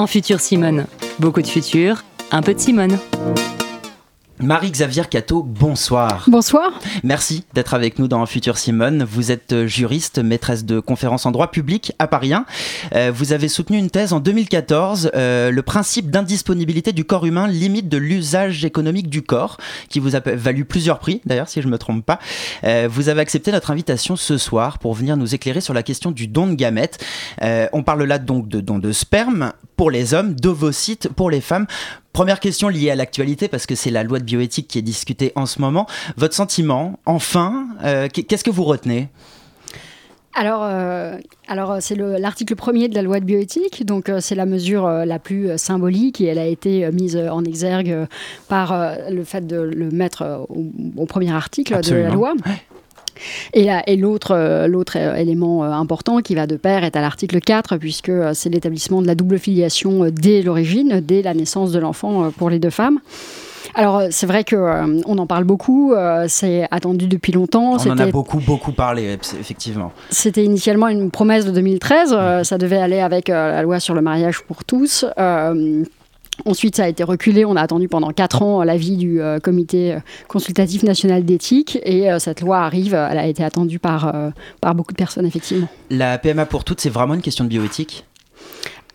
En futur Simone. Beaucoup de futur, un peu de Simone. Marie-Xavier Cato, bonsoir. Bonsoir. Merci d'être avec nous dans Futur Simone. Vous êtes euh, juriste, maîtresse de conférences en droit public à Paris 1. Euh, vous avez soutenu une thèse en 2014, euh, le principe d'indisponibilité du corps humain, limite de l'usage économique du corps, qui vous a valu plusieurs prix, d'ailleurs, si je ne me trompe pas. vous avez accepté notre invitation ce soir pour venir nous éclairer sur la question du don de gamètes. on parle là donc de don de sperme pour les hommes, d'ovocytes pour les femmes. Première question liée à l'actualité, parce que c'est la loi de bioéthique qui est discutée en ce moment. Votre sentiment, enfin, euh, qu'est-ce que vous retenez? Alors, euh, alors c'est l'article premier de la loi de bioéthique, donc euh, c'est la mesure la plus symbolique et elle a été mise en exergue par le fait de le mettre au, premier article de la loi. Et l'autre, euh, l'autre euh, élément euh, important qui va de pair est à l'article 4, puisque c'est l'établissement de la double filiation dès l'origine, dès la naissance de l'enfant pour les deux femmes. Alors c'est vrai que on en parle beaucoup, c'est attendu depuis longtemps. On en a beaucoup beaucoup parlé effectivement. C'était initialement une promesse de 2013, ça devait aller avec la loi sur le mariage pour tous. Ensuite, ça a été reculé. On a attendu pendant quatre ans l'avis du euh, comité euh, consultatif national d'éthique. Et euh, cette loi arrive. Elle a été attendue par, par beaucoup de personnes, effectivement. La PMA pour toutes, c'est vraiment une question de bioéthique?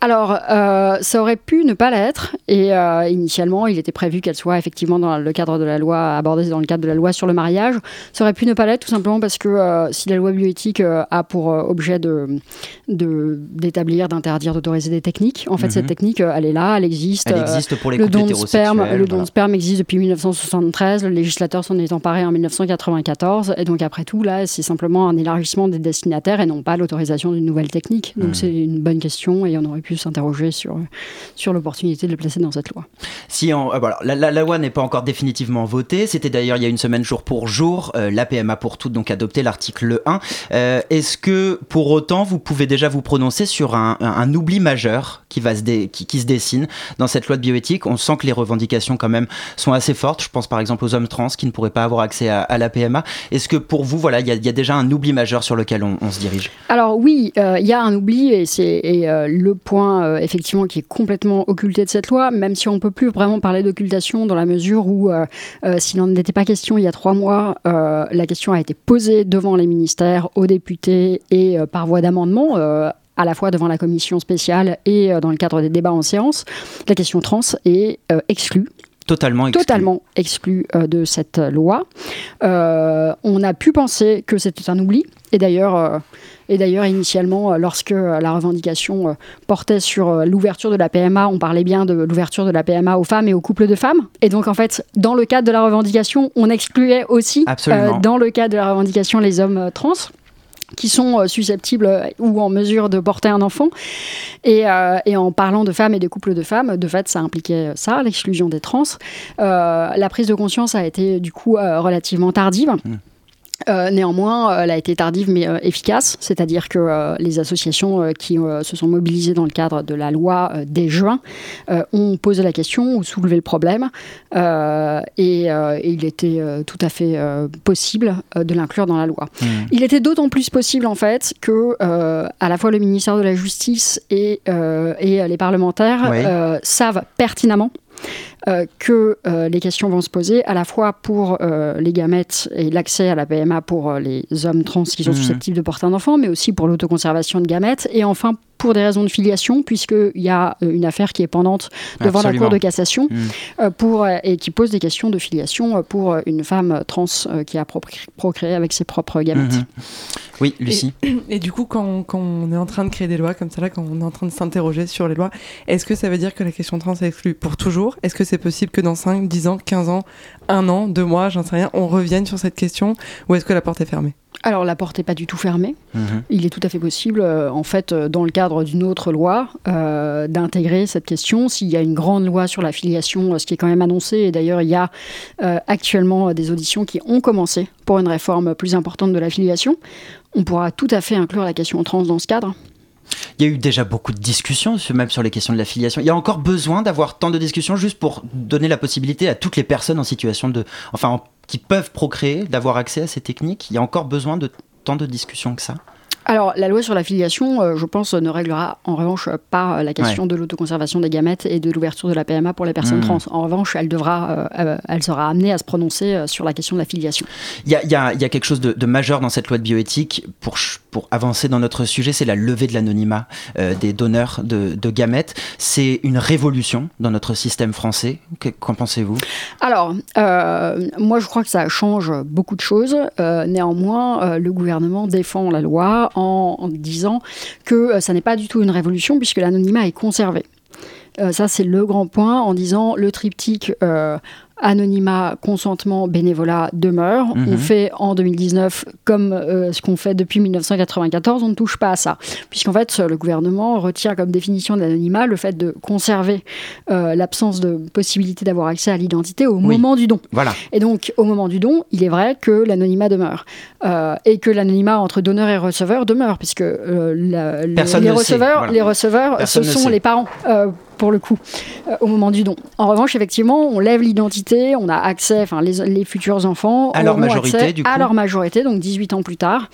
Alors, euh, ça aurait pu ne pas l'être. Et euh, initialement, il était prévu qu'elle soit effectivement dans le cadre de la loi, abordée dans le cadre de la loi sur le mariage. Ça aurait pu ne pas l'être tout simplement parce que euh, si la loi bioéthique a pour objet de, d'établir, d'interdire, d'autoriser des techniques, en fait, cette mhm. technique, elle est là, elle existe. Elle existe pour les le don de sperme, Le don de sperme existe depuis 1973. Le législateur s'en est emparé en 1994. Et donc, après tout, là, c'est simplement un élargissement des destinataires et non pas l'autorisation d'une nouvelle technique. Donc, mhm. c'est une bonne question et on aurait pu s'interroger sur, sur l'opportunité de le placer dans cette loi. Si on, euh, voilà, la, loi n'est pas encore définitivement votée, c'était d'ailleurs il y a une semaine jour pour jour, euh, la PMA pour toutes, donc adopté l'article 1. Euh, est-ce que pour autant vous pouvez déjà vous prononcer sur un, un, oubli majeur qui, va se qui, qui, se dessine dans cette loi de bioéthique? On sent que les revendications quand même sont assez fortes. Je pense par exemple aux hommes trans qui ne pourraient pas avoir accès à, la PMA. Est-ce que pour vous, voilà, il y, y, a déjà un oubli majeur sur lequel on, on se dirige? Alors oui, il y a un oubli et c'est le point euh, effectivement qui est complètement occulté de cette loi, même si on ne peut plus vraiment parler d'occultation dans la mesure où, euh, euh, s'il n'en était pas question il y a trois mois, la question a été posée devant les ministères, aux députés et par voie d'amendement à la fois devant la commission spéciale et dans le cadre des débats en séance, la question trans est exclue. Totalement. Totalement exclue de cette loi. on a pu penser que c'était un oubli. Et d'ailleurs, et d'ailleurs, initialement, euh, lorsque euh, la revendication euh, portait sur l'ouverture de la PMA, on parlait bien de l'ouverture de la PMA aux femmes et aux couples de femmes. Et donc, en fait, dans le cadre de la revendication, on excluait aussi, dans le cadre de la revendication, les hommes trans qui sont susceptibles ou en mesure de porter un enfant. Et, en parlant de femmes et de couples de femmes, de fait, ça impliquait ça, l'exclusion des trans. la prise de conscience a été du coup relativement tardive. Mmh. Euh, néanmoins, euh, elle a été tardive mais euh, efficace, c'est-à-dire que les associations qui se sont mobilisées dans le cadre de la loi dès juin ont posé la question ou soulevé le problème, et, il était tout à fait possible de l'inclure dans la loi. Mmh. Il était d'autant plus possible en fait que à la fois le ministère de la Justice et, et les parlementaires savent pertinemment que euh, les questions vont se poser à la fois pour euh, les gamètes et l'accès à la PMA pour les hommes trans qui sont mmh. susceptibles de porter un enfant, mais aussi pour l'autoconservation de gamètes, et enfin pour des raisons de filiation, puisqu'il y a une affaire qui est pendante devant la Cour de cassation mmh. pour, et qui pose des questions de filiation pour une femme trans qui a procréé avec ses propres gamètes. Mmh. Oui, Lucie. Et, du coup, quand, quand, on est en train de créer des lois comme ça, là, quand on est en train de s'interroger sur les lois, est-ce que ça veut dire que la question trans est exclue pour toujours? Est-ce que c'est possible que dans 5, 10 ans, 15 ans, un an, deux mois, j'en sais rien, on revienne sur cette question Ou est-ce que la porte est fermée? Alors la porte n'est pas du tout fermée. Mhm. Il est tout à fait possible, euh, en fait, euh, dans le cadre d'une autre loi, euh, d'intégrer cette question. S'il y a une grande loi sur la filiation, ce qui est quand même annoncé, et d'ailleurs il y a actuellement des auditions qui ont commencé pour une réforme plus importante de la filiation, on pourra tout à fait inclure la question trans dans ce cadre. Il y a eu déjà beaucoup de discussions, même sur les questions de la filiation. Il y a encore besoin d'avoir tant de discussions juste pour donner la possibilité à toutes les personnes en situation de, enfin, qui peuvent procréer, d'avoir accès à ces techniques. Il y a encore besoin de tant de discussions que ça. Alors, la loi sur la filiation, euh, je pense, ne réglera en revanche pas la question de l'autoconservation des gamètes et de l'ouverture de la PMA pour les personnes Mmh. trans. En revanche, elle, devra, euh, euh, elle sera amenée à se prononcer euh, sur la question de la filiation. Il y a, il y a- il y a quelque chose de, de majeur dans cette loi de bioéthique pour, avancer dans notre sujet, c'est la levée de l'anonymat euh, des donneurs de, de gamètes. C'est une révolution dans notre système français. Que- Qu'en pensez-vous? Alors, euh, moi, je crois que ça change beaucoup de choses. Euh, néanmoins, euh, le gouvernement défend la loi en, disant que euh, ça n'est pas du tout une révolution puisque l'anonymat est conservé. Euh, ça, c'est le grand point en disant le triptyque euh, anonymat, consentement, bénévolat demeure. Mhm. On fait en 2019 comme euh, ce qu'on fait depuis 1994, on ne touche pas à ça. Puisqu'en fait, le gouvernement retient comme définition d'anonymat le fait de conserver euh, l'absence de possibilité d'avoir accès à l'identité au Oui. moment du don. Voilà. Et donc, au moment du don, il est vrai que l'anonymat demeure. Euh, et que l'anonymat entre donneur et receveur demeure, puisque euh, la- les- receveurs, les receveurs, ce sont les parents. Pour le coup, euh, au moment du don. En revanche, effectivement, on lève l'identité, on a accès, enfin, les, les futurs enfants À leur majorité, accès du à coup. leur majorité, donc 18 ans plus tard,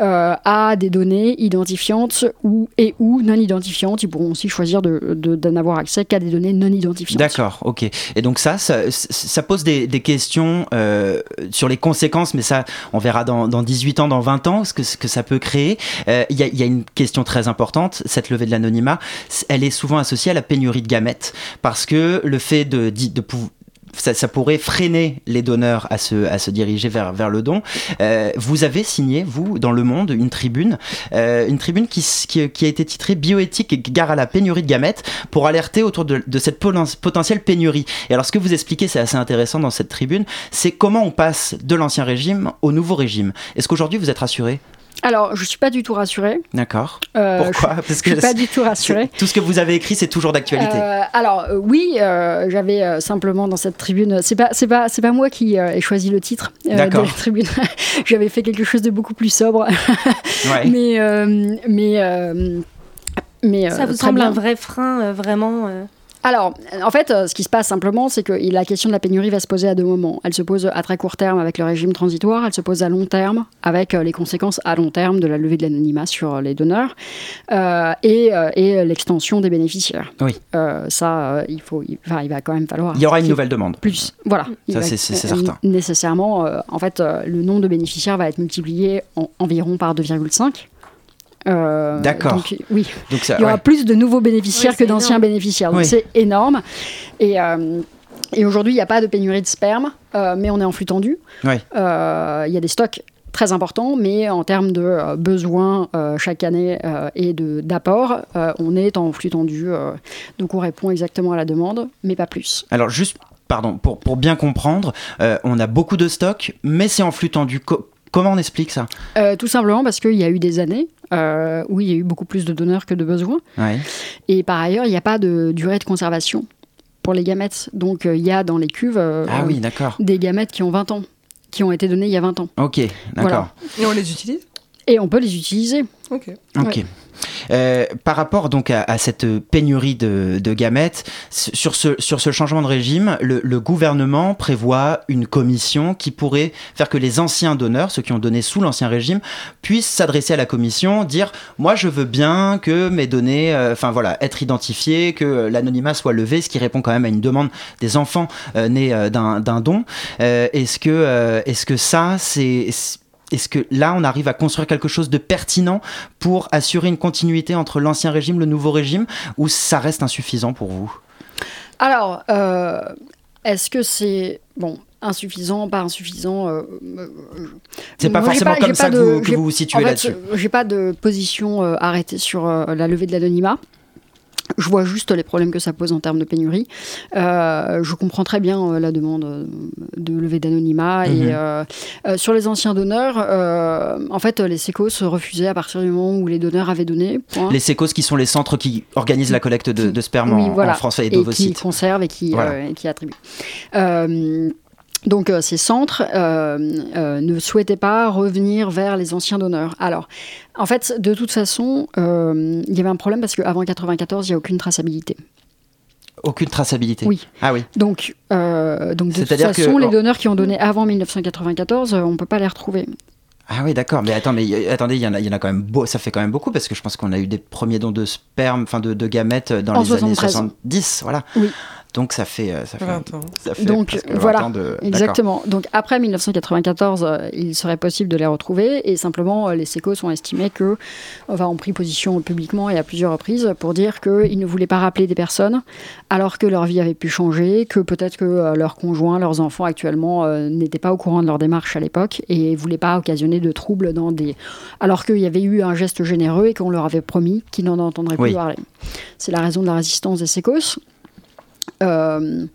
euh, à des données identifiantes ou et ou non identifiantes. Ils pourront aussi choisir de, de- de n'avoir accès qu'à des données non identifiantes. D'accord, ok. Et donc ça, ça, ça pose des, des questions euh, sur les conséquences, mais ça, on verra dans, dans 18 ans, dans 20 ans, ce que, ce que ça peut créer. Il y, a, il y a une question très importante, cette levée de l'anonymat, elle est souvent associée à la pénurie de gamètes, parce que le fait de, de, ça, pourrait freiner les donneurs à se, à se diriger vers, vers le don. Euh, vous avez signé, vous, dans Le Monde, une tribune, euh, une tribune qui, qui, a été titrée Bioéthique et gare à la pénurie de gamètes pour alerter autour de, de cette poten- potentielle pénurie. Et alors, ce que vous expliquez, c'est assez intéressant dans cette tribune, c'est comment on passe de l'ancien régime au nouveau régime. Est-ce qu'aujourd'hui vous êtes rassuré? Alors, je suis pas du tout rassurée. D'accord. Euh, Pourquoi Parce je suis pas du tout rassurée. tout ce que vous avez écrit, c'est toujours d'actualité. Euh, alors euh, oui, euh, j'avais euh, simplement dans cette tribune, c'est pas c'est pas c'est pas moi qui euh, ai choisi le titre euh, de la tribune. j'avais fait quelque chose de beaucoup plus sobre, Ouais. mais euh, mais euh, mais Ça vous semble bien. un vrai frein, euh, vraiment euh, Alors, en fait, euh, ce qui se passe simplement, c'est que la question de la pénurie va se poser à deux moments. Elle se pose à très court terme avec le régime transitoire, elle se pose à long terme avec euh, les conséquences à long terme de la levée de l'anonymat sur euh, les donneurs euh, et, et l'extension des bénéficiaires. Oui. Euh, ça, il, faut, il, enfin, il va quand même falloir. Il y aura une nouvelle demande. Plus. Voilà. Il Ça, c'est- certain. Nécessairement, euh, en fait, le nombre de bénéficiaires va être multiplié en, environ par 2,5. Euh, D'accord. donc, Oui, Donc ça, il y aura ouais. plus de nouveaux bénéficiaires Oui, que d'anciens bénéficiaires. Donc Oui. c'est énorme. Et, euh, et aujourd'hui, il n'y a pas de pénurie de sperme, euh, mais on est en flux tendu. Oui. Euh, Il y a des stocks très importants, mais en termes de euh, besoins euh, chaque année euh, et de- d'apport, euh, on est en flux tendu. euh, donc on répond exactement à la demande, mais pas plus. Alors juste, pardon, pour, pour bien comprendre, euh, on a beaucoup de stocks, mais c'est en flux tendu. Co- comment on explique ça Euh, tout simplement parce qu'il y a eu des années euh, où il y a eu beaucoup plus de donneurs que de besoins. Ouais. Et par ailleurs, il n'y a pas de durée de conservation pour les gamètes. Donc euh, il y a dans les cuves euh, Ah oui, d'accord. des gamètes qui ont 20 ans, qui ont été données il y a 20 ans. Ok, d'accord. Et on les utilise? Et on peut les utiliser. Ok. Ok. Ouais. Euh, par rapport donc à, à cette pénurie de, de gamètes, sur ce, sur ce changement de régime, le, le gouvernement prévoit une commission qui pourrait faire que les anciens donneurs, ceux qui ont donné sous l'ancien régime, puissent s'adresser à la commission, dire moi je veux bien que mes données, euh, enfin voilà, être identifiées, que euh, l'anonymat soit levé, ce qui répond quand même à une demande des enfants euh, nés d'un don. Est-ce que, est-ce que ça c'est est-ce que là, on arrive à construire quelque chose de pertinent pour assurer une continuité entre l'ancien régime, le nouveau régime, ou ça reste insuffisant pour vous? Alors, euh, est-ce que c'est bon insuffisant, pas insuffisant euh, euh, C'est pas forcément comme ça que vous, que vous vous situez là-dessus. j'ai pas de position euh, arrêtée sur euh, la levée de l'anonymat. Je vois juste les problèmes que ça pose en termes de pénurie. Euh, je comprends très bien euh, la demande euh, de levée d'anonymat. Mhm. Et euh, euh, sur les anciens donneurs, en fait, les sécos se refusaient à partir du moment où les donneurs avaient donné. point. Les sécos qui sont les centres qui organisent la collecte de, de sperme Oui, en, voilà. en France et et qui d'ovocytes. conservent et qui, Voilà. et qui attribuent. Donc euh, ces centres euh, euh, ne souhaitaient pas revenir vers les anciens donneurs. Alors, en fait, de toute façon, il y avait un problème parce qu'avant 94, il n'y a aucune traçabilité. Aucune traçabilité. Oui. Ah oui. Donc, donc de toute que- façon, les donneurs qui ont donné avant 1994, euh, on ne peut pas les retrouver. Ah oui, d'accord. Mais attends, mais attendez, il y en a, il y en a quand même beau, ça fait quand même beaucoup parce que je pense qu'on a eu des premiers dons de sperme, enfin de, de gamètes dans En les années 73. 70, voilà. Oui. Donc ça fait, euh, ça fait, 20 ans. ça fait Donc, presque 20 voilà, ans de. Exactement. Donc après 1994, euh, il serait possible de les retrouver et simplement euh, les sécos ont estimé que, enfin, ont pris position publiquement et à plusieurs reprises pour dire qu'ils ne voulaient pas rappeler des personnes alors que leur vie avait pu changer, que peut-être que euh, leurs conjoints, leurs enfants actuellement euh, n'étaient pas au courant de leur démarche à l'époque et voulaient pas occasionner de troubles dans des, alors qu'il y avait eu un geste généreux et qu'on leur avait promis qu'ils n'en entendraient plus Oui. parler. C'est la raison de la résistance des sécos. Euh,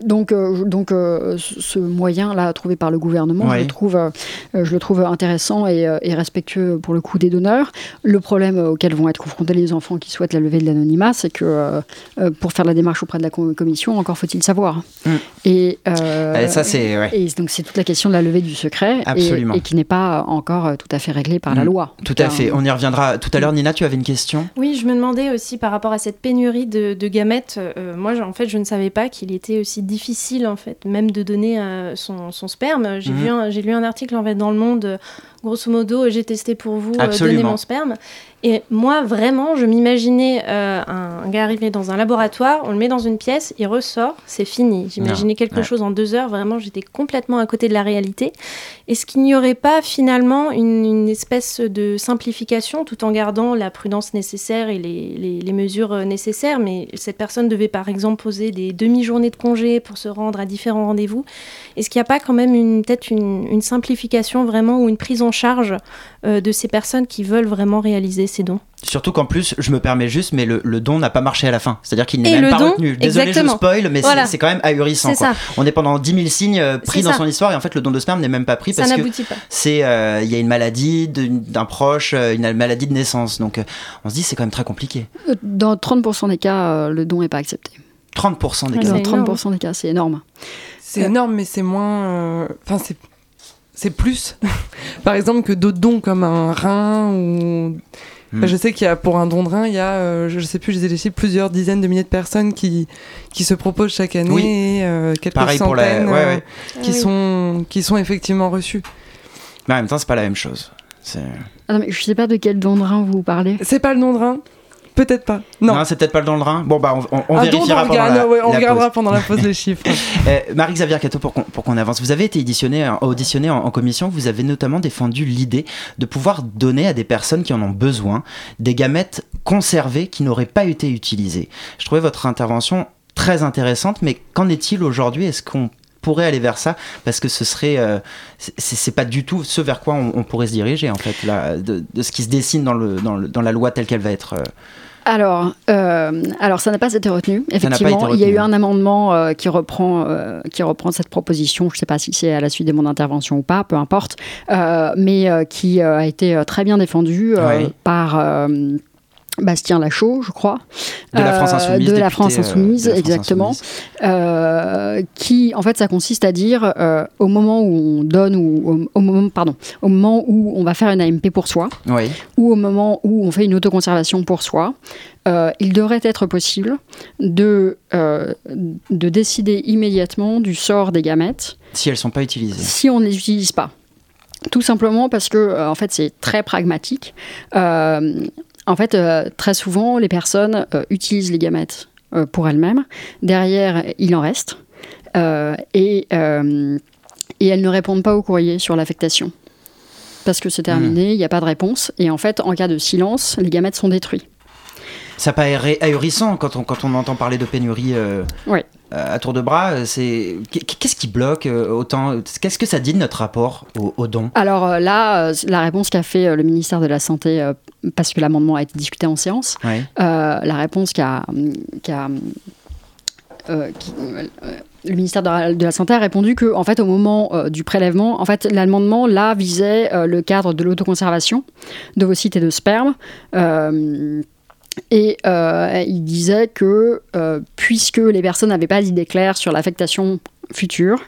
donc, euh, donc euh, ce moyen-là trouvé par le gouvernement, je, le trouve, euh, je le trouve intéressant et, euh, et respectueux pour le coup des donneurs. Le problème auquel vont être confrontés les enfants qui souhaitent la levée de l'anonymat, c'est que euh, euh, pour faire la démarche auprès de la com- commission, encore faut-il savoir. Mm. Et, euh, Et ça, c'est. ouais. et donc c'est toute la question de la levée du secret et- Absolument. Et, qui n'est pas encore tout à fait réglée par la Mm. loi. Tout à fait. On y reviendra tout à l'heure. Nina, tu avais une question? Oui, je me demandais aussi par rapport à cette pénurie de, de gamètes. euh, moi, en fait, je ne savais pas qu'il était aussi difficile, en fait, même de donner euh, son, son sperme. J'ai Mhm. un- j'ai lu un article en fait dans le Monde. Grosso modo, j'ai testé pour vous, euh, donner mon sperme. Et moi, vraiment, je m'imaginais euh, un, un gars arriver dans un laboratoire, on le met dans une pièce, il ressort, c'est fini. J'imaginais quelque ouais. chose en deux heures. Vraiment, j'étais complètement à côté de la réalité. Est-ce qu'il n'y aurait pas finalement une, une espèce de simplification tout en gardant la prudence nécessaire et les, les- les mesures euh, nécessaires Mais cette personne devait par exemple poser des demi-journées de congé pour se rendre à différents rendez-vous. Est-ce qu'il n'y a pas quand même peut-être une, une simplification vraiment ou une prise en charge euh, de ces personnes qui veulent vraiment réaliser ces dons Surtout qu'en plus, je me permets juste, mais le, le don n'a pas marché à la fin. C'est-à-dire qu'il n'est même le pas don, retenu. Désolé, exactement. je spoil, mais c'est- Voilà. c'est quand même ahurissant. Quoi. On est pendant 10 000 signes euh, pris dans ça. son histoire et en fait, le don de sperme n'est même pas pris ça parce que n'aboutit pas. c'est euh, il y a une maladie d'un proche, une maladie de naissance. Donc, on se dit c'est quand même très compliqué. Dans 30% des cas, le don n'est pas accepté. 30% des Ouais, cas. Dans c'est énorme. 30% des cas, c'est énorme. C'est Euh. énorme, mais c'est moins. euh, Enfin, c'est. C'est plus, par exemple, que d'autres dons comme un rein ou. Hmm. Enfin, je sais qu'il y a pour un don de rein, il y a, euh, je sais plus, je les ai chiffres, plusieurs dizaines de milliers de personnes qui, qui se proposent chaque année, Oui. et, euh, quelques Pareil pour la- centaines ouais, euh, qui, Ah oui. sont, qui sont effectivement reçues. Mais en même temps, c'est pas la même chose. C'est- Ah non, mais je sais pas de quel don de rein vous parlez. C'est pas le don de rein Peut-être pas. Non. Non, c'est peut-être pas le don de rein. Bon, bah, on, on- on don vérifiera pendant la, ouais, on la regardera pause. pendant la pause les chiffres. Euh, Marie-Xavier Cato, pour qu'on avance, vous avez été auditionné, auditionné en, en commission, vous avez notamment défendu l'idée de pouvoir donner à des personnes qui en ont besoin des gamètes conservées qui n'auraient pas été utilisées. Je trouvais votre intervention très intéressante, mais qu'en est-il aujourd'hui? Est-ce qu'on pourrait aller vers ça? Parce que ce serait euh, c'est- c'est pas du tout ce vers quoi on, on pourrait se diriger en fait là de, de ce qui se dessine dans le dans, le- dans la loi telle qu'elle va être euh, Alors, euh, alors ça n'a pas été retenu. Effectivement, été il y a eu un amendement euh, qui reprend euh, qui reprend cette proposition. Je ne sais pas si c'est à la suite de mon intervention ou pas, peu importe, mais qui a été très bien défendu par Bastien Lachaud, je crois. de la France Euh, insoumise de la député, France euh, insoumise, de la France exactement. insoumise. Euh, qui, en fait, ça consiste à dire au moment où on donne ou au, au moment, pardon, au moment où on va faire une AMP pour soi, oui ou au moment où on fait une autoconservation pour soi, il devrait être possible de, de décider immédiatement du sort des gamètes si elles sont pas utilisées si on ne les utilise pas. Tout simplement parce que, euh, en fait, c'est très pragmatique. Euh, en fait, euh, très souvent, les personnes euh, utilisent les gamètes euh, pour elles-mêmes. Derrière, il en reste. Et, et elles ne répondent pas au courrier sur l'affectation. Parce que c'est terminé, il n'y a pas de réponse. Et en fait, en cas de silence, les gamètes sont détruits. Ça paraît ahurissant quand on, quand on entend parler de pénurie euh, Ouais. Euh, à tour de bras. C'est Qu'est-ce qui bloque euh, autant Qu'est-ce que ça dit de notre rapport au, au don Alors euh, là, la réponse qu'a fait le ministère de la Santé, parce que l'amendement a été discuté en séance. Euh, la réponse qu'a euh, qui- euh, le ministère de la, Santé a répondu que en fait au moment euh, du prélèvement en fait l'amendement là visait le cadre de l'autoconservation d'ovocytes et de sperme et euh, il disait que euh, puisque les personnes n'avaient pas d'idée claire sur l'affectation future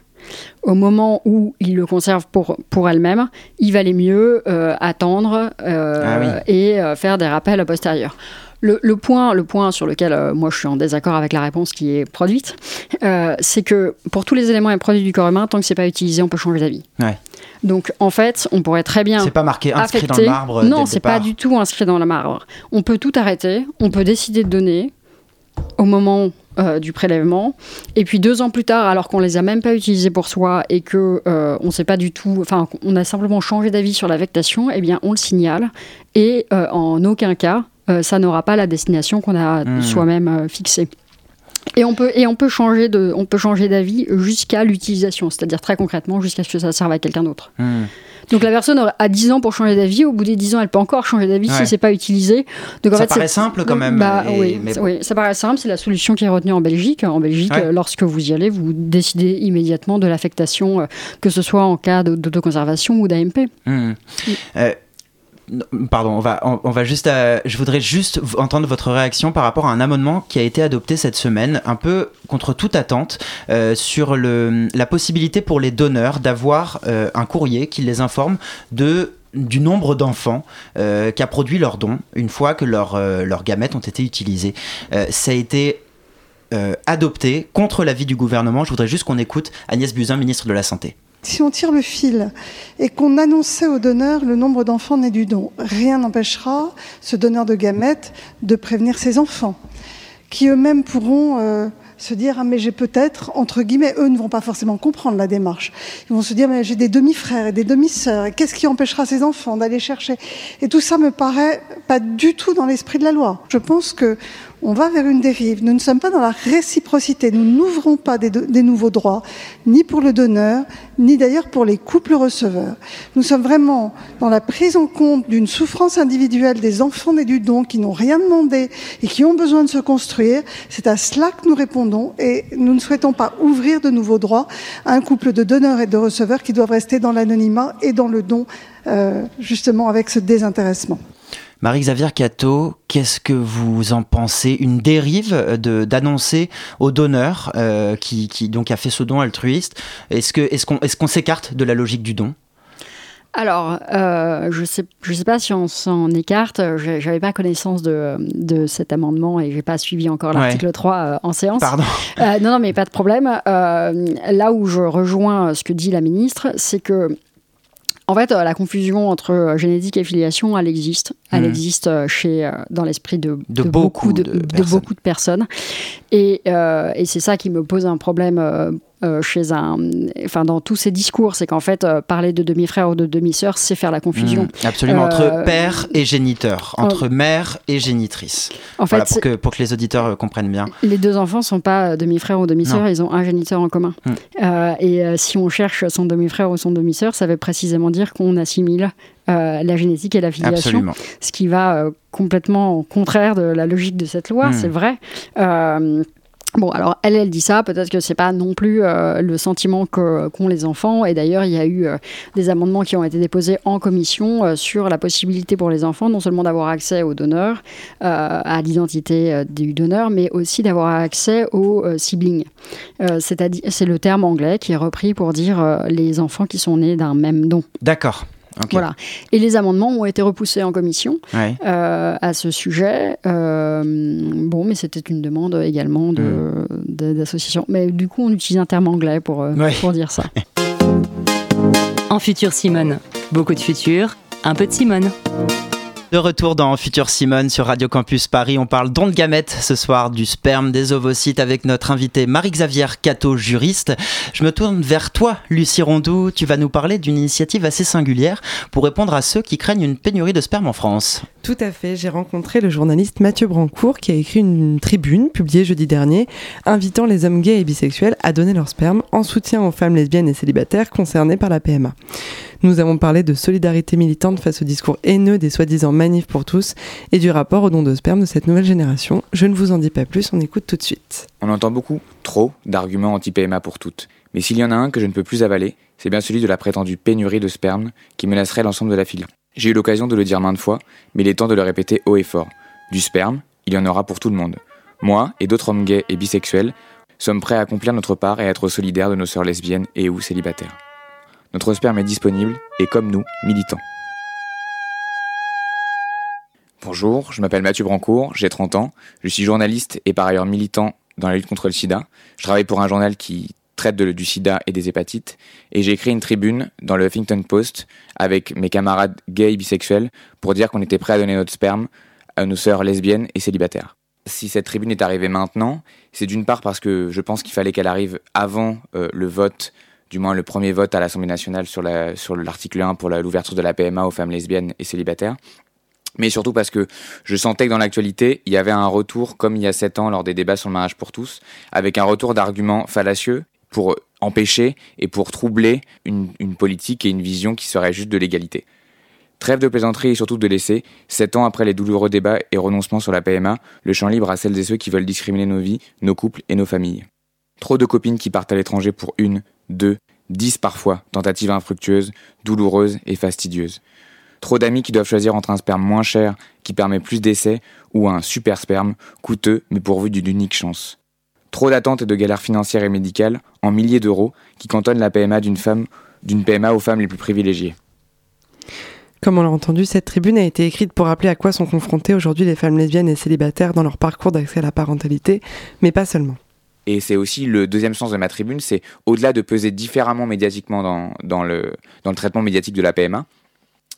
au moment où ils le conservent pour, pour elles-mêmes, il valait mieux euh, attendre Ah oui. et faire des rappels postérieurs. Le, point, le point sur lequel euh, moi je suis en désaccord avec la réponse qui est produite, euh, c'est que pour tous les éléments et produits du corps humain, tant que c'est pas utilisé, on peut changer d'avis. Donc en fait, on pourrait très bien. C'est pas marqué inscrit dans le marbre. Non, c'est pas du tout inscrit dans le marbre. On peut tout arrêter, on peut décider de donner au moment euh, du prélèvement. Et puis deux ans plus tard, alors qu'on les a même pas utilisés pour soi et que euh, on sait pas du tout, enfin on a simplement changé d'avis sur l'affectation, eh bien on le signale et en aucun cas ça n'aura pas la destination qu'on a hmm. soi-même euh, fixée. Et on peut, et on peut changer de, on peut changer d'avis jusqu'à l'utilisation, c'est-à-dire très concrètement jusqu'à ce que ça serve à quelqu'un d'autre. Hmm. Donc la personne a 10 ans pour changer d'avis, au bout des 10 ans, elle peut encore changer d'avis si c'est pas utilisé. Donc, ça paraît simple quand même. Bah, oui, oui, ça paraît simple, c'est la solution qui est retenue en Belgique. En Belgique, lorsque vous y allez, vous décidez immédiatement de l'affectation, euh, que ce soit en cas d'autoconservation ou d'AMP. Pardon, on va, on, va juste. Euh, je voudrais juste entendre votre réaction par rapport à un amendement qui a été adopté cette semaine, un peu contre toute attente, euh, sur le, la possibilité pour les donneurs d'avoir euh, un courrier qui les informe de du nombre d'enfants qu'a produit leur don une fois que leurs leurs gamètes ont été utilisés. ça a été adopté contre l'avis du gouvernement. Je voudrais juste qu'on écoute Agnès Buzyn, ministre de la Santé. Si on tire le fil et qu'on annonçait au donneur le nombre d'enfants nés du don, rien n'empêchera ce donneur de gamètes de prévenir ses enfants, qui eux-mêmes pourront euh, se dire ah mais j'ai peut-être entre guillemets eux ne vont pas forcément comprendre la démarche. Ils vont se dire mais j'ai des demi-frères et des demi-sœurs qu'est-ce qui empêchera ces enfants d'aller chercher? Et tout ça me paraît pas du tout dans l'esprit de la loi. Je pense que on va vers une dérive. Nous ne sommes pas dans la réciprocité. Nous n'ouvrons pas des, nouveaux droits, ni pour le donneur, ni d'ailleurs pour les couples receveurs. Nous sommes vraiment dans la prise en compte d'une souffrance individuelle des enfants nés du don qui n'ont rien demandé et qui ont besoin de se construire. C'est à cela que nous répondons et nous ne souhaitons pas ouvrir de nouveaux droits à un couple de donneurs et de receveurs qui doivent rester dans l'anonymat et dans le don, euh, justement avec ce désintéressement. Marie-Xavier Cato, qu'est-ce que vous en pensez? Une dérive d'annoncer au donneur euh, qui, donc a fait ce don altruiste. Est-ce qu'on est qu'on est qu'on s'écarte de la logique du don? Alors, euh, je ne sais, je sais pas si on s'en écarte. J'avais pas connaissance de, de, cet amendement et j'ai pas suivi encore l'article 3 euh, en séance. Pardon. non, non, mais pas de problème. là où je rejoins ce que dit la ministre, c'est que en fait, euh, la confusion entre euh, génétique et filiation, elle existe. Elle hmm. existe euh, chez, dans l'esprit de, beaucoup, de, beaucoup de personnes. Et, et c'est ça qui me pose un problème euh, chez un, enfin dans tous ces discours, c'est qu'en fait euh, parler de demi-frère ou de demi-sœur, c'est faire la confusion. Mmh, absolument entre euh, père et géniteur, entre mère et génitrice. En fait, pour que pour que les auditeurs comprennent bien. Les deux enfants sont pas demi-frère ou demi-sœur, ils ont un géniteur en commun. Mmh. et si on cherche son demi-frère ou son demi-sœur, ça veut précisément dire qu'on assimile la génétique et la filiation, ce qui va complètement au contraire de la logique de cette loi, mmh. c'est vrai. Bon, alors elle, elle dit ça, peut-être que c'est pas non plus euh, le sentiment qu'ont les enfants. Et d'ailleurs, il y a eu euh, des amendements qui ont été déposés en commission euh, sur la possibilité pour les enfants non seulement d'avoir accès au donneur, à l'identité du donneur, mais aussi d'avoir accès au sibling. C'est-à-dire, c'est le terme anglais qui est repris pour dire les enfants qui sont nés d'un même don. D'accord. Voilà. Et les amendements ont été repoussés en commission euh, à ce sujet. Euh, bon, mais c'était une demande également hmm. d'association. De, mais du coup, on utilise un terme anglais pour, euh, pour dire ça. en futur Simone, beaucoup de futur, un peu de Simone. De retour dans Futur Simone sur Radio Campus Paris, on parle don de gamètes ce soir, du sperme, des ovocytes avec notre invité Marie-Xavier Cato, juriste. Je me tourne vers toi, Lucie Rondou. Tu vas nous parler d'une initiative assez singulière pour répondre à ceux qui craignent une pénurie de sperme en France. Tout à fait. J'ai rencontré le journaliste Mathieu Brancourt qui a écrit une tribune publiée jeudi dernier invitant les hommes gays et bisexuels à donner leur sperme en soutien aux femmes lesbiennes et célibataires concernées par la PMA. Nous avons parlé de solidarité militante face au discours haineux des soi-disant manifs pour tous et du rapport au don de sperme de cette nouvelle génération. Je ne vous en dis pas plus, on écoute tout de suite. On entend beaucoup, trop, d'arguments anti-PMA pour toutes. Mais s'il y en a un que je ne peux plus avaler, c'est bien celui de la prétendue pénurie de sperme qui menacerait l'ensemble de la file. J'ai eu l'occasion de le dire maintes fois, mais il est temps de le répéter haut et fort. Du sperme, il y en aura pour tout le monde. Moi et d'autres hommes gays et bisexuels sommes prêts à accomplir notre part et à être solidaires de nos sœurs lesbiennes et ou célibataires. Notre sperme est disponible et comme nous, militant. Bonjour, je m'appelle Mathieu Brancourt, j'ai 30 ans, je suis journaliste et par ailleurs militant dans la lutte contre le sida. Je travaille pour un journal qui traite du sida et des hépatites et j'ai écrit une tribune dans le Huffington Post avec mes camarades gays et bisexuels pour dire qu'on était prêt à donner notre sperme à nos sœurs lesbiennes et célibataires. Si cette tribune est arrivée maintenant, c'est d'une part parce que je pense qu'il fallait qu'elle arrive avant euh, le vote du moins le premier vote à l'Assemblée nationale sur l'article sur 1 pour l'ouverture de la PMA aux femmes lesbiennes et célibataires mais surtout parce que je sentais que dans l'actualité, il y avait un retour, comme il y a sept ans lors des débats sur le mariage pour tous, avec un retour d'arguments fallacieux pour empêcher et pour troubler une, politique et une vision qui serait juste de l'égalité. Trêve de plaisanterie et surtout de laisser, sept ans après les douloureux débats et renoncements sur la PMA, le champ libre à celles et ceux qui veulent discriminer nos vies, nos couples et nos familles. Trop de copines qui partent à l'étranger pour une, deux, dix parfois, tentatives infructueuses, douloureuses et fastidieuses. Trop d'amis qui doivent choisir entre un sperme moins cher, qui permet plus d'essais, ou un super sperme, coûteux mais pourvu d'une unique chance. Trop d'attentes et de galères financières et médicales, en milliers d'euros, qui cantonnent la PMA d'une femme, d'une PMA aux femmes les plus privilégiées. Comme on l'a entendu, cette tribune a été écrite pour rappeler à quoi sont confrontées aujourd'hui les femmes lesbiennes et célibataires dans leur parcours d'accès à la parentalité, mais pas seulement. Et c'est aussi le deuxième sens de ma tribune, c'est au-delà de peser différemment médiatiquement dans, le, traitement médiatique de la PMA,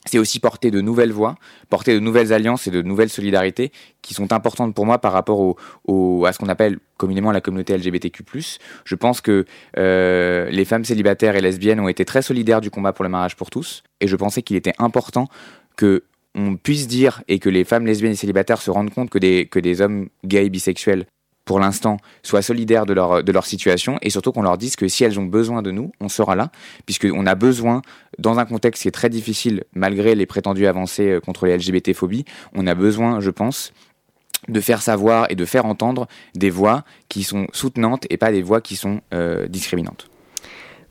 c'est aussi porter de nouvelles voix, porter de nouvelles alliances et de nouvelles solidarités qui sont importantes pour moi par rapport à ce qu'on appelle communément la communauté LGBTQ+. Je pense que euh, les femmes célibataires et lesbiennes ont été très solidaires du combat pour le mariage pour tous, et je pensais qu'il était important que on puisse dire et que les femmes lesbiennes et célibataires se rendent compte que des, que des hommes gays bisexuels pour l'instant, soient solidaires de leur, de leur situation et surtout qu'on leur dise que si elles ont besoin de nous, on sera là, puisqu'on a besoin, dans un contexte qui est très difficile, malgré les prétendues avancées euh, contre les LGBT-phobies, on a besoin, je pense, de faire savoir et de faire entendre des voix qui sont soutenantes et pas des voix qui sont euh, discriminantes.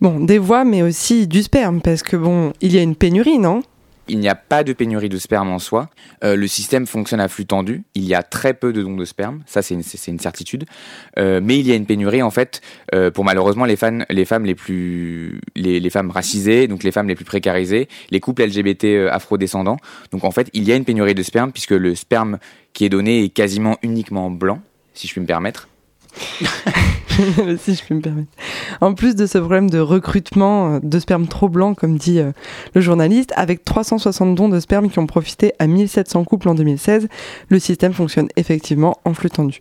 Bon, des voix, mais aussi du sperme, parce que bon, il y a une pénurie, non? Il n'y a pas de pénurie de sperme en soi. Euh, le système fonctionne à flux tendu. Il y a très peu de dons de sperme. Ça, c'est une, certitude. Euh, mais il y a une pénurie, en fait, euh, pour malheureusement les, femmes les plus. Les, femmes racisées, donc les femmes les plus précarisées, les couples LGBT afro-descendants. Donc, en fait, il y a une pénurie de sperme, puisque le sperme qui est donné est quasiment uniquement blanc, si je puis me permettre. En plus de ce problème de recrutement euh, de sperme trop blanc, comme dit euh, le journaliste, avec 360 dons de sperme qui ont profité à 1700 couples en 2016, le système fonctionne effectivement en flux tendu.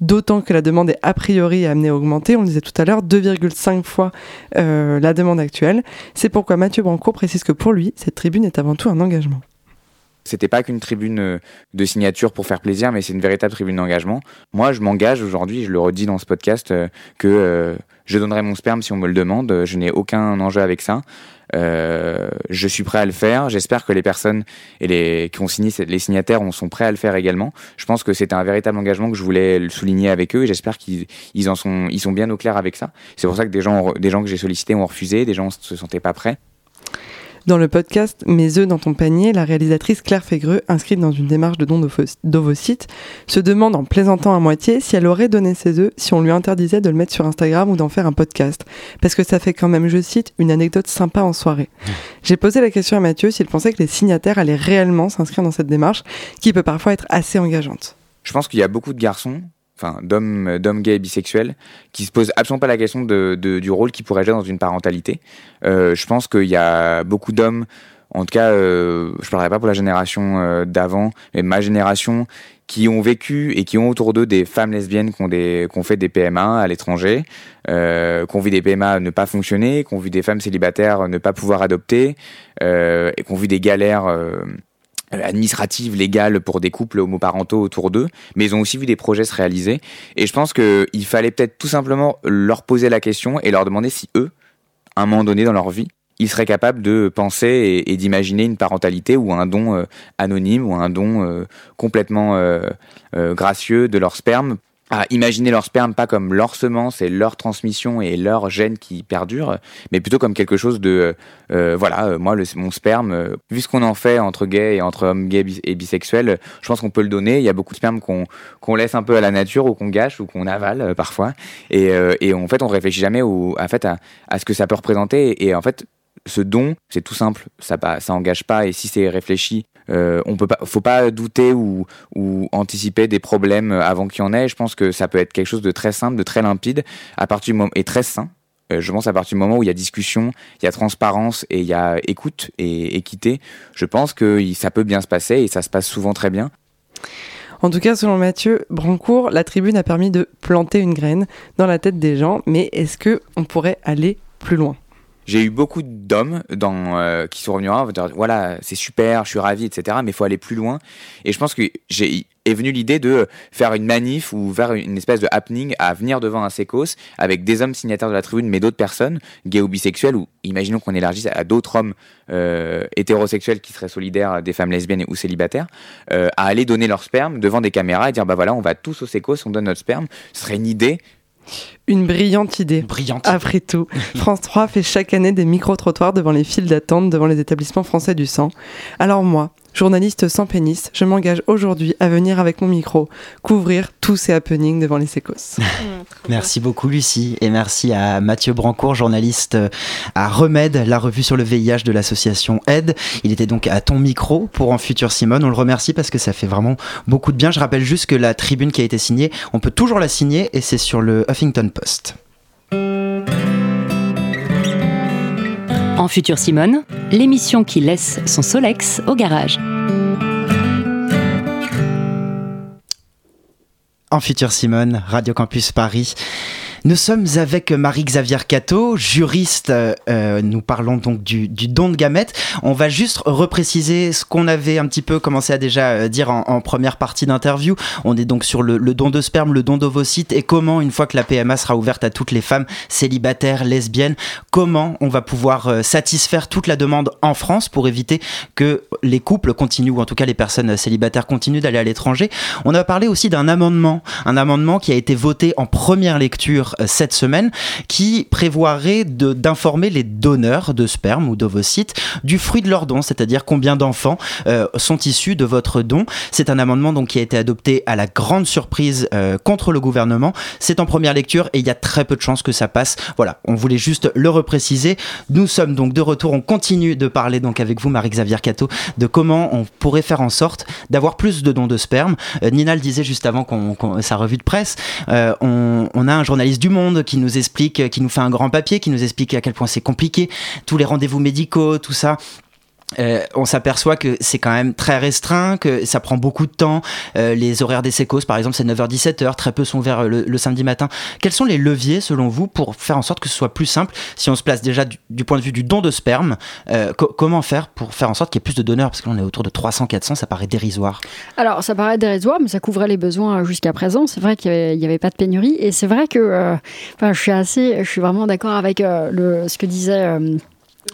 D'autant que la demande est a priori amenée à augmenter, on le disait tout à l'heure, 2,5 fois euh, la demande actuelle. C'est pourquoi Mathieu Brancourt précise que pour lui, cette tribune est avant tout un engagement. C'était pas qu'une tribune euh, de signature pour faire plaisir, mais c'est une véritable tribune d'engagement. Moi, je m'engage aujourd'hui, je le redis dans ce podcast, euh, que euh, je donnerai mon sperme si on me le demande. Je n'ai aucun enjeu avec ça. je suis prêt à le faire. J'espère que les personnes et les qui ont signé les signataires sont prêts à le faire également. Je pense que c'était un véritable engagement que je voulais souligner avec eux et j'espère qu'ils ils en sont sont bien au clair avec ça. C'est pour ça que des gens des gens que j'ai sollicités ont refusé, des gens se sentaient pas prêts. Dans le podcast Mes œufs dans ton panier, la réalisatrice Claire Fégreux, inscrite dans une démarche de don d'ovocytes, se demande en plaisantant à moitié si elle aurait donné ses œufs si on lui interdisait de le mettre sur Instagram ou d'en faire un podcast. Parce que ça fait quand même, je cite, une anecdote sympa en soirée. Mmh. J'ai posé la question à Mathieu s'il pensait que les signataires allaient réellement s'inscrire dans cette démarche, qui peut parfois être assez engageante. Je pense qu'il y a beaucoup de garçons enfin d'hommes d'hommes gays et bisexuels qui se posent absolument pas la question de, du rôle qu'ils pourraient jouer dans une parentalité. Euh, je pense qu'il y a beaucoup d'hommes, en tout cas, euh, je parlerai pas pour la génération euh, d'avant, mais ma génération, qui ont vécu et qui ont autour d'eux des femmes lesbiennes qui ont, des, qui ont fait des PMA à l'étranger, euh, qui ont vu des PMA ne pas fonctionner, qui ont vu des femmes célibataires ne pas pouvoir adopter, euh, et qui ont vu des galères euh, administratives, légales pour des couples homoparentaux autour d'eux, mais ils ont aussi vu des projets se réaliser. Et je pense qu'il fallait peut-être tout simplement leur poser la question et leur demander si eux, à un moment donné dans leur vie, ils seraient capables de penser et, d'imaginer une parentalité ou un don euh, anonyme ou un don euh, complètement gracieux de leur sperme à imaginer leur sperme pas comme leur semence et leur transmission et leur gène qui perdure, mais plutôt comme quelque chose de euh, voilà, euh, moi le, mon sperme, euh, vu ce qu'on en fait entre gays et entre hommes gays et bisexuels, je pense qu'on peut le donner. Il y a beaucoup de sperme qu'on qu'on laisse un peu à la nature ou qu'on gâche ou qu'on avale parfois, et, et en fait on réfléchit jamais au, en fait à, à ce que ça peut représenter. Et, en fait ce don, c'est tout simple, ça ça engage pas. Et si c'est réfléchi euh, on peut pas, faut pas douter ou, anticiper des problèmes avant qu'il y en ait. Je pense que ça peut être quelque chose de très simple, de très limpide, et très sain. Euh, je pense à partir du moment où il y a discussion, il y a transparence et il y a écoute et équité. Je pense que ça peut bien se passer et ça se passe souvent très bien. En tout cas, selon Mathieu Brancourt, la tribune a permis de planter une graine dans la tête des gens, mais est-ce que on pourrait aller plus loin? J'ai eu beaucoup d'hommes euh, qui sont revenus à dire voilà c'est super je suis ravi etc mais il faut aller plus loin. Et je pense que j'ai est venu l'idée de faire une manif ou faire une espèce de happening à venir devant un sécos avec des hommes signataires de la tribune mais d'autres personnes gays ou bisexuels ou imaginons qu'on élargisse à d'autres hommes euh, hétérosexuels qui seraient solidaires des femmes lesbiennes ou célibataires euh, à aller donner leur sperme devant des caméras et dire bah voilà on va tous au sécos on donne notre sperme. Ce serait une idée une brillante idée. Brillante. Après tout, France 3 fait chaque année des micro-trottoirs devant les files d'attente devant les établissements français du sang. Alors moi, journaliste sans pénis, je m'engage aujourd'hui à venir avec mon micro couvrir tous ces happenings devant les sécos. Mmh, merci beaucoup Lucie et merci à Mathieu Brancourt, journaliste à Remède, la revue sur le VIH de l'association Aide. Il était donc à ton micro pour En Futur Simone. On le remercie parce que ça fait vraiment beaucoup de bien. Je rappelle juste que la tribune qui a été signée, on peut toujours la signer et c'est sur le Huffington Post. En Futur Simone, l'émission qui laisse son Solex au garage. En Futur Simone, Radio Campus Paris. Nous sommes avec Marie-Xavier Cato, juriste. Euh, nous parlons donc du, don de gamètes. On va juste repréciser ce qu'on avait un petit peu commencé à déjà euh, dire en, première partie d'interview. On est donc sur le, don de sperme, le don d'ovocytes et comment, une fois que la PMA sera ouverte à toutes les femmes célibataires, lesbiennes, comment on va pouvoir euh, satisfaire toute la demande en France pour éviter que les couples continuent, ou en tout cas les personnes célibataires continuent d'aller à l'étranger. On a parlé aussi d'un amendement, un amendement qui a été voté en première lecture euh, cette semaine qui prévoirait d'informer les donneurs de sperme ou d'ovocytes du fruit de leur don, c'est-à-dire combien d'enfants euh, sont issus de votre don. C'est un amendement donc qui a été adopté à la grande surprise euh, contre le gouvernement. C'est en première lecture et il y a très peu de chances que ça passe. Voilà, on voulait juste le repréciser. Nous sommes donc de retour. On continue de parler donc avec vous, Marie-Xavier Cato, de comment on pourrait faire en sorte d'avoir plus de dons de sperme. Nina le disait juste avant qu'on sa revue de presse. on, on a un journaliste du Monde qui nous explique, qui nous fait un grand papier, qui nous explique à quel point c'est compliqué, tous les rendez-vous médicaux, tout ça. Euh, on s'aperçoit que c'est quand même très restreint, que ça prend beaucoup de temps. Euh, les horaires des sécos, par exemple, c'est 9h-17h, très peu sont ouverts euh, le, samedi matin. Quels sont les leviers, selon vous, pour faire en sorte que ce soit plus simple Si on se place déjà du, point de vue du don de sperme, comment faire pour faire en sorte qu'il y ait plus de donneurs? Parce que est autour de 300-400, ça paraît dérisoire. Alors, ça paraît dérisoire, mais ça couvrait les besoins jusqu'à présent. C'est vrai qu'il n'y avait, pas de pénurie. Et c'est vrai que je suis assez, je suis vraiment d'accord avec ce que disait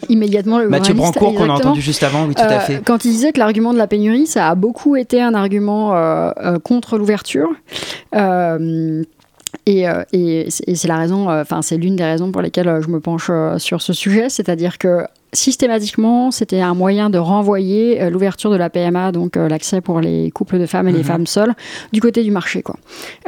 immédiatement le Mathieu Brancourt qu'on a entendu juste avant, oui tout à euh, fait. Quand il disait que l'argument de la pénurie, ça a beaucoup été un argument euh, euh, contre l'ouverture. et, et c'est la raison, enfin c'est l'une des raisons pour lesquelles je me penche sur ce sujet, c'est-à-dire que systématiquement, c'était un moyen de renvoyer euh, l'ouverture de la PMA, donc euh, l'accès pour les couples de femmes et les mhm. femmes seules, du côté du marché. Quoi.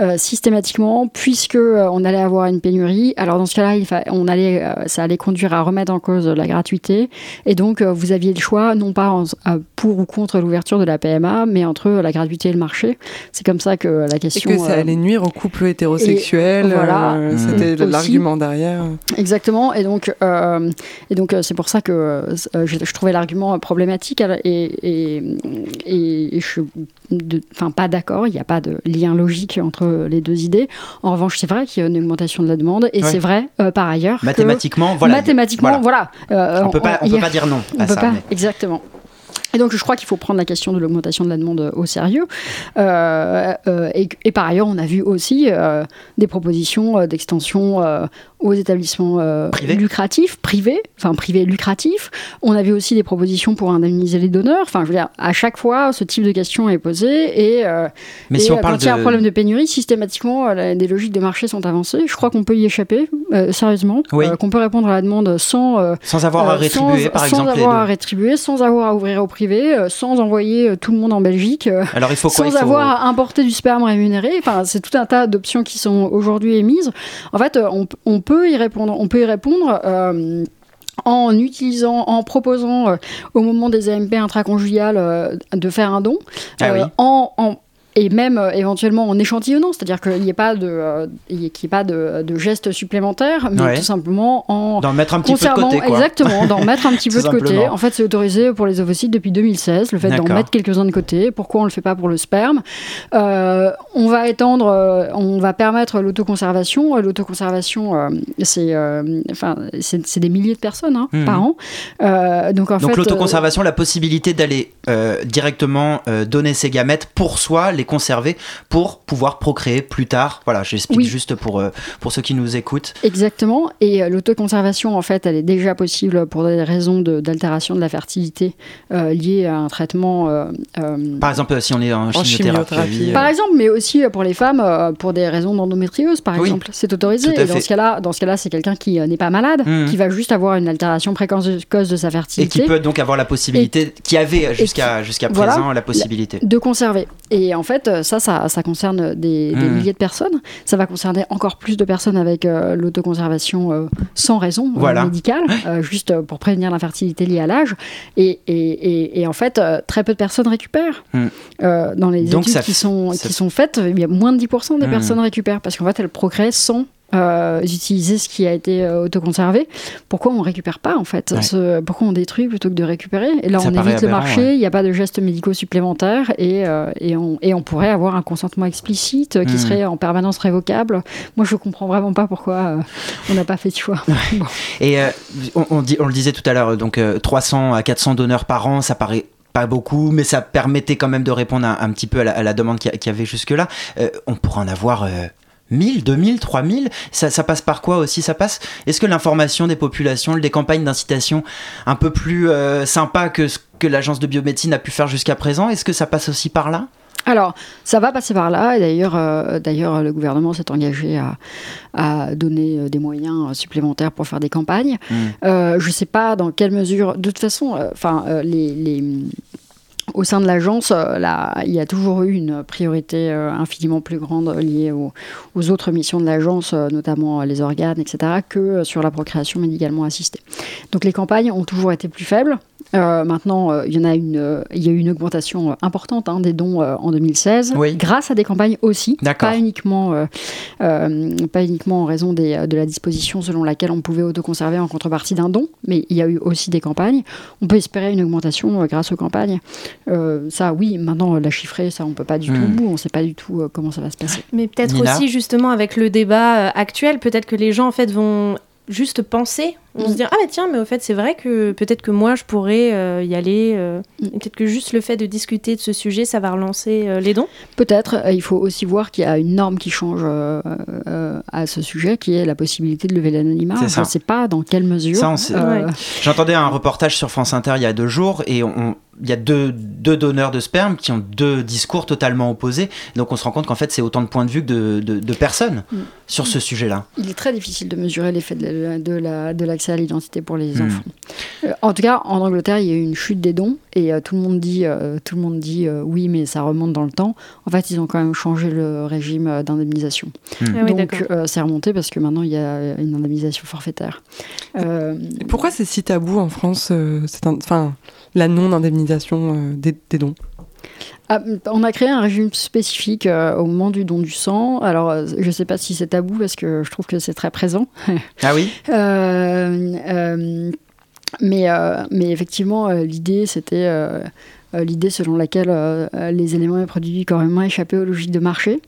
Euh, systématiquement, puisque on allait avoir une pénurie, alors dans ce cas-là, on allait, ça allait conduire à remettre en cause la gratuité, et donc vous aviez le choix, non pas pour ou contre l'ouverture de la PMA, mais entre la gratuité et le marché. C'est comme ça que la question. Et que ça allait nuire aux couples hétérosexuels. voilà. C'était l'argument derrière. Exactement. Et donc, et donc c'est pour ça que euh, je, trouvais l'argument problématique et, et, je suis enfin, pas d'accord. Il n'y a pas de lien logique entre les deux idées. En revanche, c'est vrai qu'il y a une augmentation de la demande et c'est vrai euh, par ailleurs. Mathématiquement, voilà. Mathématiquement, voilà. Euh, on ne peut, pas, peut pas dire non à ça. Pas, Exactement. Et donc, je crois qu'il faut prendre la question de l'augmentation de la demande au sérieux. et, et, par ailleurs, on a vu aussi des propositions d'extension aux établissements euh, lucratifs, privés, enfin privés lucratifs. On avait aussi des propositions pour indemniser les donneurs. Enfin, je veux dire, à chaque fois, ce type de question est posée et, euh, Mais si on euh, parle quand il y a un problème de pénurie, systématiquement, des logiques de marché sont avancées. Je crois qu'on peut y échapper, sérieusement, qu'on peut répondre à la demande sans sans avoir à rétribuer, par exemple, sans avoir à rétribuer, sans avoir à ouvrir au privé, sans envoyer tout le monde en Belgique, Alors, il faut quoi, sans avoir à importer du sperme rémunéré. Enfin, c'est tout un tas d'options qui sont aujourd'hui émises. En fait, on, on peut y répondre. On peut y répondre. Euh, en utilisant, en proposant au moment des AMP intraconjugales de faire un don, Ah en, en, et même euh, éventuellement en échantillonnant, c'est-à-dire qu'il n'y ait pas de, euh, ait pas de, de gestes supplémentaires, mais tout simplement en d'en mettre un petit peu de côté, quoi. exactement, d'en mettre un petit peu de côté. En fait, c'est autorisé pour les ovocytes depuis 2016, le fait d'en mettre quelques-uns de côté. Pourquoi on le fait pas pour le sperme? Euh, On va étendre, on va permettre l'autoconservation. L'autoconservation, c'est, enfin, c'est, des milliers de personnes hein, mmh. par an. donc en donc l'autoconservation, la possibilité d'aller directement donner ses gamètes pour soi. Les conserver pour pouvoir procréer plus tard. Voilà, j'explique juste pour, euh, pour ceux qui nous écoutent. Exactement. Et euh, l'autoconservation, en fait, elle est déjà possible pour des raisons d'altération de, la fertilité euh, liées à un traitement. Par exemple, si on est en, chimiothérapie. Par exemple, mais aussi pour les femmes, pour des raisons d'endométriose, par exemple. C'est autorisé. Et dans ce cas-là, dans ce cas-là, c'est quelqu'un qui n'est pas malade, mmh. qui va juste avoir une altération précoce de sa fertilité. Et qui peut donc avoir la possibilité, qui avait jusqu'à jusqu'à présent la possibilité. De conserver. Et en fait, fait, ça, ça, concerne des, hmm. milliers de personnes. Ça va concerner encore plus de personnes avec euh, l'autoconservation euh, sans raison euh, médicale, juste pour prévenir l'infertilité liée à l'âge. Et, et, en fait, très peu de personnes récupèrent. Hmm. dans les études qui, sont, qui sont faites, il y a moins de 10% des hmm. personnes récupèrent parce qu'en fait, elles procréent sans euh, utiliser ce qui a été euh, autoconservé. Pourquoi on récupère pas en fait Pourquoi on détruit plutôt que de récupérer? Et là, on évite le marché, il n'y a pas de gestes médicaux supplémentaires et, euh, et, on, et, on, pourrait avoir un consentement explicite qui hmm. serait en permanence révocable. Moi, je comprends vraiment pas pourquoi on n'a pas fait de choix. Et on, dit, on, le disait tout à l'heure, donc 300 à 400 donneurs par an, ça paraît pas beaucoup, mais ça permettait quand même de répondre un, petit peu à la, demande qu'il y avait jusque-là. on pourrait en avoir 1000, 2000, 3000 ça, ça passe par quoi aussi Ça passe? Est-ce que l'information des populations, des campagnes d'incitation un peu plus euh, sympa que ce que l'agence de biomédecine a pu faire jusqu'à présent, est-ce que ça passe aussi par là? Alors, ça va passer par là, et d'ailleurs, euh, d'ailleurs le gouvernement s'est engagé à, donner euh, des moyens supplémentaires pour faire des campagnes. Mmh. je ne sais pas dans quelle mesure, de toute façon, enfin, les, au sein de l'agence, euh, il y a toujours eu une priorité euh, infiniment plus grande liée aux, autres missions de l'agence, euh, notamment les organes, etc., que sur la procréation médicalement assistée. Donc les campagnes ont toujours été plus faibles. Euh, maintenant, euh, il y en a une, euh, il y a eu une augmentation importante hein, des dons en 2016, grâce à des campagnes aussi, pas uniquement, pas uniquement en raison des, de la disposition selon laquelle on pouvait autoconserver en contrepartie d'un don, mais il y a eu aussi des campagnes. On peut espérer une augmentation grâce aux campagnes. ça, oui. Maintenant, la chiffrer, ça, on peut pas du hmm. tout. On ne sait pas du tout comment ça va se passer. Mais peut-être aussi justement avec le débat actuel, peut-être que les gens en fait vont juste penser on se dit ah mais tiens mais au fait c'est vrai que peut-être que moi je pourrais euh, y aller euh, mm. peut-être que juste le fait de discuter de ce sujet ça va relancer euh, les dons peut-être il faut aussi voir qu'il y a une norme qui change à ce sujet qui est la possibilité de lever l'anonymat je ne sais pas dans quelle mesure j'entendais un reportage sur France Inter il y a deux jours et il y a deux, deux, donneurs de sperme qui ont deux discours totalement opposés. Donc on se rend compte qu'en fait c'est autant de points de vue que de, de, personnes mm. sur ce sujet-là. Il est très difficile de mesurer l'effet de, de, la, de à l'identité pour les hmm. enfants. Euh, en tout cas, en Angleterre, il y a eu une chute des dons et euh, tout le monde dit, euh, tout le monde dit oui, mais ça remonte dans le temps. En fait, ils ont quand même changé le régime d'indemnisation. Hmm. Ah Donc, c'est remonté parce que maintenant, il y a une indemnisation forfaitaire. pourquoi c'est si tabou en France, enfin, la non-indemnisation des, dons? Ah, on a créé un régime spécifique euh, au moment du don du sang. Alors, euh, je ne sais pas si c'est tabou parce que je trouve que c'est très présent. Ah oui? Euh, mais, mais effectivement, l'idée, c'était l'idée selon laquelle les éléments et produits du corps humain échappaient aux logiques de marché.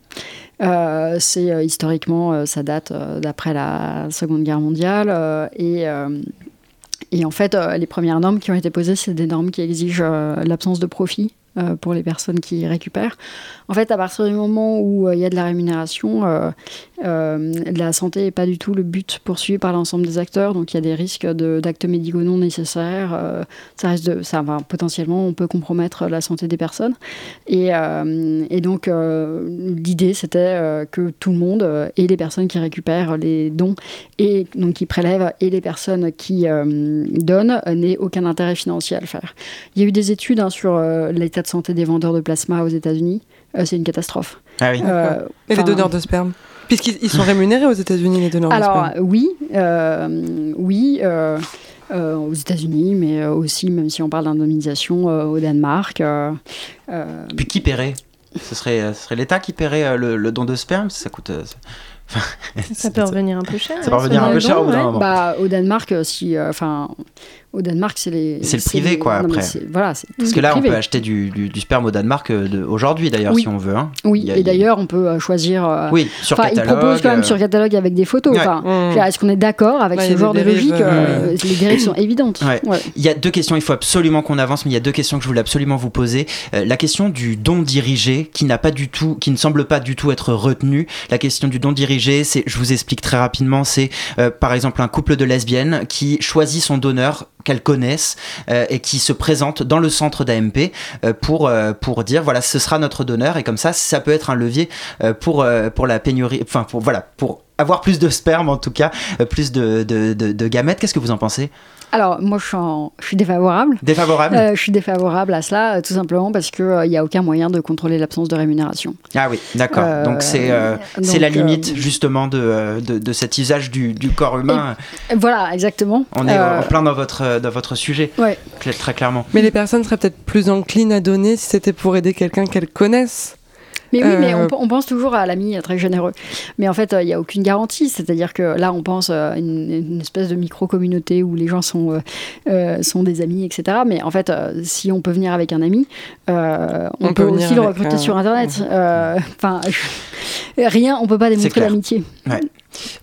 c'est historiquement, ça date d'après la Seconde Guerre mondiale et et en fait, les premières normes qui ont été posées, c'est des normes qui exigent l'absence de profit pour les personnes qui récupèrent. En fait, à partir du moment où euh, il y a de la rémunération, euh, la santé n'est pas du tout le but poursuivi par l'ensemble des acteurs. Donc, il y a des risques d'actes médicaux non nécessaires. ça reste potentiellement, on peut compromettre la santé des personnes. Et, donc, l'idée, c'était que tout le monde, et les personnes qui récupèrent les dons, et donc qui prélèvent, et les personnes qui donnent, n'aient aucun intérêt financier à le faire. Il y a eu des études hein, sur l'état de santé des vendeurs de plasma aux États-Unis, euh, c'est une catastrophe. Ah oui. Euh, Et les donneurs de sperme Puisqu'ils sont rémunérés aux États-Unis, les donneurs alors, de sperme. oui, euh, oui. aux États-Unis, mais aussi, même si on parle d'indemnisation, au Danemark. Puis qui paierait? Ce serait, ce serait l'État qui paierait le, le, don de sperme? Ça coûte. ça peut revenir un peu cher. Ça peut revenir un peu cher au bout d'un moment. Bah, au Danemark, si, enfin, au Danemark, c'est les. C'est le privé, quoi, après. Voilà, Parce que là, on peut acheter du, du, sperme au Danemark euh, aujourd'hui, d'ailleurs, si on veut. Hein. Oui, et d'ailleurs, on peut euh, choisir. Euh, oui, sur catalogue. Ils proposent quand même sur catalogue avec des photos. Mmh. Est-ce qu'on est d'accord avec ce genre de logique Les dérives sont évidentes. Il y a deux questions, il faut absolument qu'on avance, mais il y a deux questions que je voulais absolument vous poser. la question du don dirigé, qui n'a pas du tout, qui ne semble pas du tout être retenu. La question du don dirigé, c'est, je vous explique très rapidement, c'est par exemple un couple de lesbiennes qui choisit son donneur qu'elles connaissent euh, et qui se présentent dans le centre d'AMP euh, pour, euh, pour dire voilà, ce sera notre donneur et comme ça, ça peut être un levier pour, pour la pénurie, enfin, pour, voilà, pour avoir plus de sperme en tout cas, plus de, de, de gamètes. Qu'est-ce que vous en pensez? Alors, moi, je suis, défavorable. Défavorable euh, Je suis défavorable à cela, euh, tout simplement parce qu'il n'y euh, a aucun moyen de contrôler l'absence de rémunération. Ah oui, d'accord. donc, c'est c'est la limite, justement, de, de, cet usage du, du corps humain. voilà, exactement. On est en plein dans votre, dans votre sujet, ouais. très clairement. Mais les personnes seraient peut-être plus enclines à donner si c'était pour aider quelqu'un qu'elles connaissent. Mais oui, mais euh, on, pense toujours à l'ami très généreux. Mais en fait, euh, il n'y a aucune garantie. C'est-à-dire que là, on pense à une, espèce de micro-communauté où les gens sont, euh, sont des amis, etc. Mais en fait, si on peut venir avec un ami, on, peut, aussi le recruter sur Internet. Enfin, rien, on ne peut pas démontrer l'amitié. Ouais.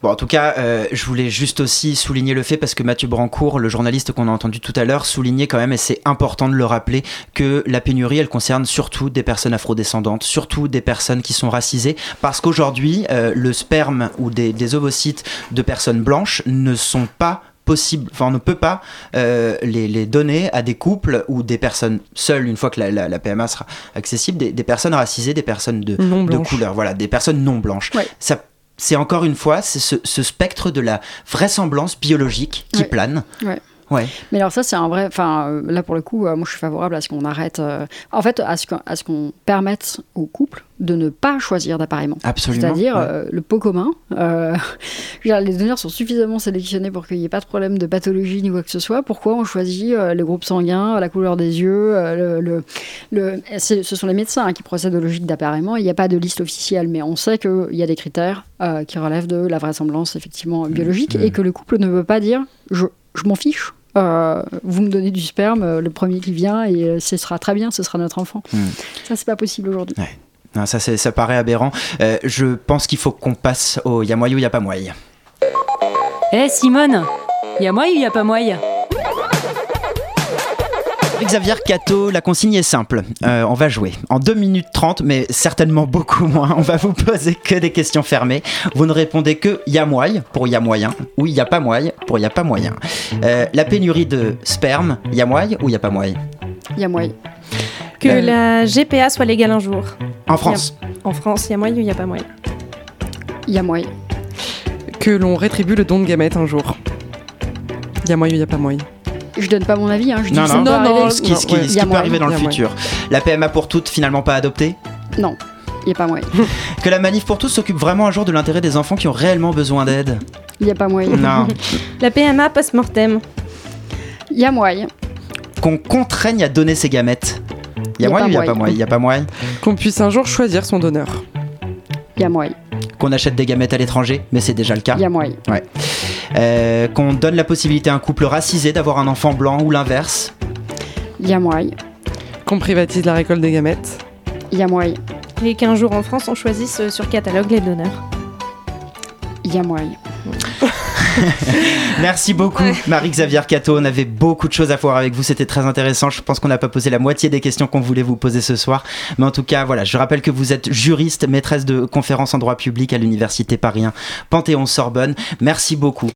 Bon, en tout cas, euh, je voulais juste aussi souligner le fait, parce que Mathieu Brancourt, le journaliste qu'on a entendu tout à l'heure, soulignait quand même, et c'est important de le rappeler, que la pénurie, elle concerne surtout des personnes afrodescendantes, surtout des personnes qui sont racisées, parce qu'aujourd'hui, euh, le sperme ou des, ovocytes de personnes blanches ne sont pas possibles, enfin on ne peut pas euh, les, donner à des couples ou des personnes seules une fois que la, PMA sera accessible, des, personnes racisées, des personnes de, de couleur, voilà, des personnes non blanches. Ça c'est encore une fois ce, ce, spectre de la vraisemblance biologique qui plane. Ouais. Mais alors ça, c'est un vrai... Enfin, euh, là, pour le coup, euh, moi, je suis favorable à ce qu'on arrête... Euh, en fait, à ce qu'on permette aux couples de ne pas choisir d'appareillement. Absolument. C'est-à-dire le pot commun. les donneurs sont suffisamment sélectionnés pour qu'il n'y ait pas de problème de pathologie ni quoi que ce soit. Pourquoi on choisit le groupe sanguin, la couleur des yeux le, le, Ce sont les médecins hein, qui procèdent aux logiques d'appareillement. Il n'y a pas de liste officielle, mais on sait qu'il y a des critères qui relèvent de la vraisemblance effectivement biologique mmh. et que le couple ne veut pas dire je, je m'en fiche, euh, vous me donnez du sperme, euh, le premier qui vient, et euh, ce sera très bien, ce sera notre enfant. Hmm. Ça, c'est pas possible aujourd'hui. ça, ça paraît aberrant. je pense qu'il faut qu'on passe au y a moyen ou y a pas moyen. Eh Simone, y a moyen ou y a pas moyen? Xavier Cato, la consigne est simple. Euh, on va jouer en 2 minutes 30, mais certainement beaucoup moins. On va vous poser que des questions fermées. Vous ne répondez que y a moyen pour y a moyen ou y a pas moyen pour y a pas moyen. Euh, la pénurie de sperme, y a moyen ou y a pas moyen Y a moyen. Que euh, la GPA soit légale un jour. En France En France, y a moyen ou y a pas moyen Y a moyen. Que l'on rétribue le don de gamètes un jour. Y a moyen ou y a pas moyen je donne pas mon avis, hein. je dis non, que ça non, peut non, ce qui, ce qui, ce qui peut arriver dans le futur. La PMA pour toutes, finalement pas adoptée Non, il n'y a pas moyen. que la manif pour tous s'occupe vraiment un jour de l'intérêt des enfants qui ont réellement besoin d'aide Il n'y a pas moyen. Non. la PMA post-mortem Il y a moyen. Qu'on contraigne à donner ses gamètes il y a, moyen ou il n'y a pas moyen y a pas moyen Qu'on puisse un jour choisir son donneur Il y a moyen. Qu'on achète des gamètes à l'étranger, mais c'est déjà le cas. Il y a moyen. Euh, qu'on donne la possibilité à un couple racisé d'avoir un enfant blanc ou l'inverse. Il y a moyen. Qu'on privatise la récolte des gamètes. Il y a moyen. Et qu'un jour en France, on choisisse sur catalogue les donneurs. Il y a moyen. Merci beaucoup, Marie-Xavier Cato. On avait beaucoup de choses à voir avec vous. C'était très intéressant. Je pense qu'on n'a pas posé la moitié des questions qu'on voulait vous poser ce soir. Mais en tout cas, voilà, je rappelle que vous êtes juriste, maîtresse de conférences en droit public à l'Université Paris Panthéon-Sorbonne. Merci beaucoup.